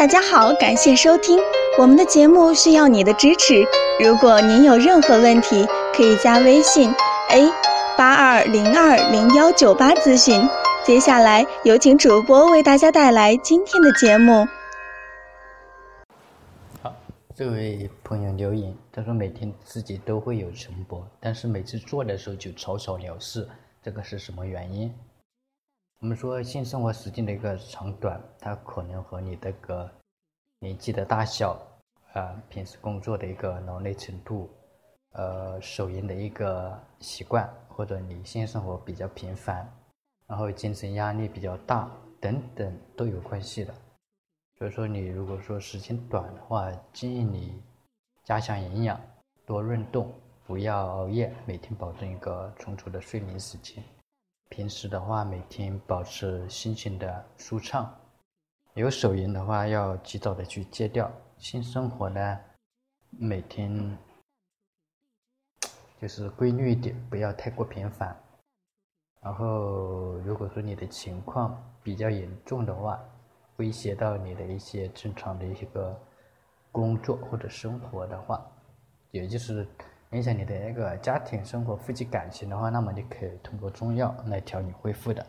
大家好，感谢收听我们的节目，需要你的支持。如果您有任何问题，可以加微信 a 八二零二零幺九八咨询。接下来有请主播为大家带来今天的节目。好，这位朋友留言，他说每天自己都会有晨播，但是每次做的时候就草草了事，这个是什么原因？我们说性生活时间的一个长短，它可能和你这个年纪的大小，啊，平时工作的一个劳累程度，呃，手淫的一个习惯，或者你性生活比较频繁，然后精神压力比较大等等都有关系的。所以说，你如果说时间短的话，建议你加强营养，多运动，不要熬夜，每天保证一个充足的睡眠时间。平时的话，每天保持心情的舒畅。有手淫的话，要及早的去戒掉。性生活呢，每天就是规律一点，不要太过频繁。然后，如果说你的情况比较严重的话，威胁到你的一些正常的一些个工作或者生活的话，也就是。影响你的那个家庭生活、夫妻感情的话，那么你可以通过中药来调理恢复的。